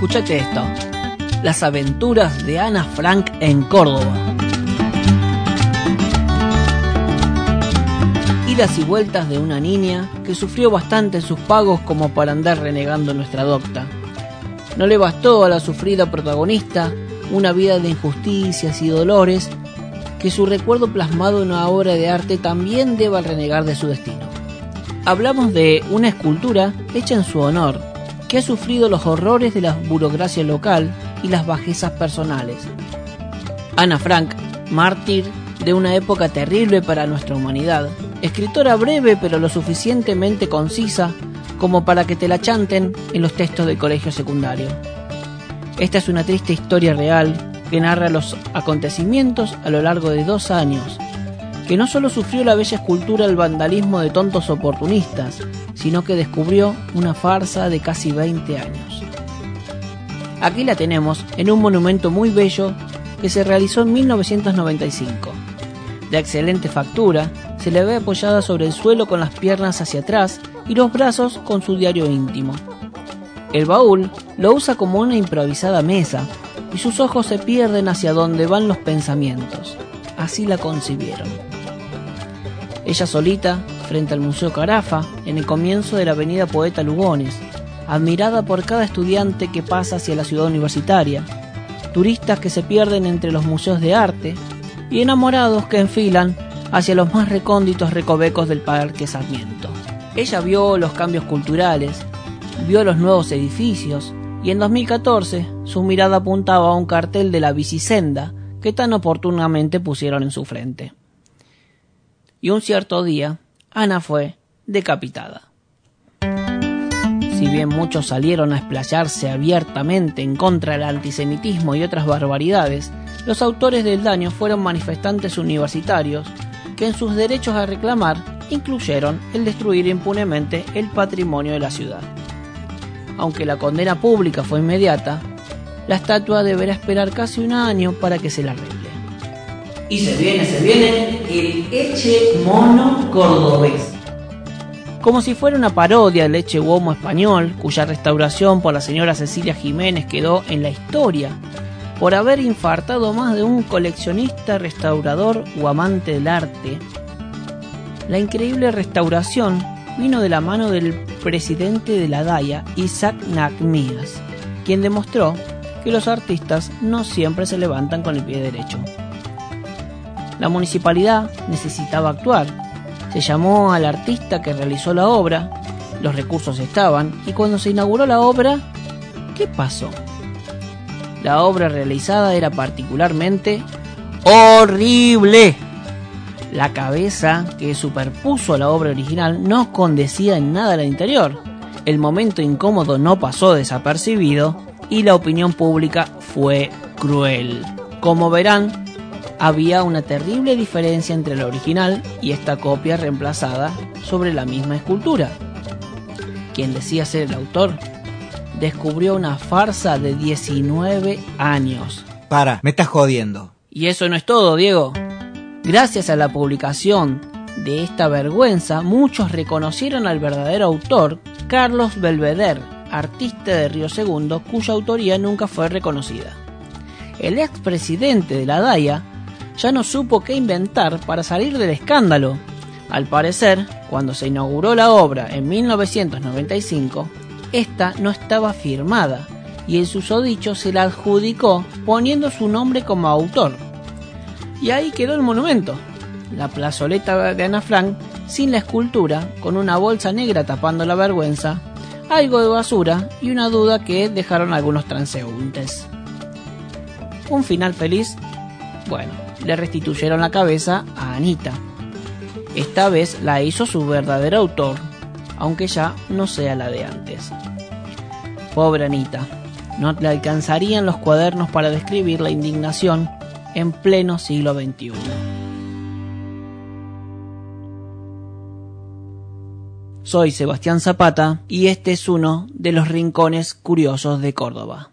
Escuchate esto. Las aventuras de Ana Frank en Córdoba. Idas y vueltas de una niña que sufrió bastante sus pagos como para andar renegando nuestra docta. No le bastó a la sufrida protagonista una vida de injusticias y dolores que su recuerdo plasmado en una obra de arte también deba renegar de su destino. Hablamos de una escultura hecha en su honor, que ha sufrido los horrores de la burocracia local y las bajezas personales. Ana Frank, mártir de una época terrible para nuestra humanidad, escritora breve pero lo suficientemente concisa como para que te la chanten en los textos del colegio secundario. Esta es una triste historia real que narra los acontecimientos a lo largo de dos años, que no solo sufrió la bella escultura el vandalismo de tontos oportunistas, sino que descubrió una farsa de casi 20 años. Aquí la tenemos en un monumento muy bello que se realizó en 1995. De excelente factura, se le ve apoyada sobre el suelo con las piernas hacia atrás y los brazos con su diario íntimo. El baúl lo usa como una improvisada mesa y sus ojos se pierden hacia donde van los pensamientos. Así la concibieron. Ella solita, frente al Museo Carafa, en el comienzo de la avenida Poeta Lugones, admirada por cada estudiante que pasa hacia la ciudad universitaria, turistas que se pierden entre los museos de arte y enamorados que enfilan hacia los más recónditos recovecos del Parque Sarmiento. Ella vio los cambios culturales, vio los nuevos edificios y en 2014 su mirada apuntaba a un cartel de la bicisenda que tan oportunamente pusieron en su frente. Y un cierto día, Ana fue decapitada. Si bien muchos salieron a explayarse abiertamente en contra del antisemitismo y otras barbaridades, los autores del daño fueron manifestantes universitarios que en sus derechos a reclamar incluyeron el destruir impunemente el patrimonio de la ciudad. Aunque la condena pública fue inmediata, la estatua deberá esperar casi un año para que se la arregle. Y se viene, se viene el Eche Mono Cordobés. Como si fuera una parodia del Eche Huomo español, cuya restauración por la señora Cecilia Jiménez quedó en la historia por haber infartado más de un coleccionista, restaurador o amante del arte. La increíble restauración vino de la mano del presidente de la DAIA, Isaac Nacmías, quien demostró que los artistas no siempre se levantan con el pie derecho. La municipalidad necesitaba actuar. Se llamó al artista que realizó la obra, los recursos estaban, y cuando se inauguró la obra, ¿qué pasó? La obra realizada era particularmente horrible. La cabeza que superpuso la obra original no condecía en nada al interior. El momento incómodo no pasó desapercibido y la opinión pública fue cruel. Como verán, había una terrible diferencia entre la original y esta copia reemplazada sobre la misma escultura. Quien decía ser el autor descubrió una farsa de 19 años. Para, me estás jodiendo. Y eso no es todo, Diego. Gracias a la publicación de esta vergüenza, muchos reconocieron al verdadero autor, Carlos Belvedere, artista de Río Segundo, cuya autoría nunca fue reconocida. El expresidente de la DAIA ya no supo qué inventar para salir del escándalo. Al parecer, cuando se inauguró la obra en 1995, esta no estaba firmada y el susodicho se la adjudicó poniendo su nombre como autor. Y ahí quedó el monumento, la plazoleta de Ana Frank sin la escultura, con una bolsa negra tapando la vergüenza, algo de basura y una duda que dejaron algunos transeúntes. Un final feliz, bueno, le restituyeron la cabeza a Anita. Esta vez la hizo su verdadero autor, aunque ya no sea la de antes. Pobre Anita, no le alcanzarían los cuadernos para describir la indignación en pleno siglo XXI. Soy Sebastián Zapata y este es uno de los rincones curiosos de Córdoba.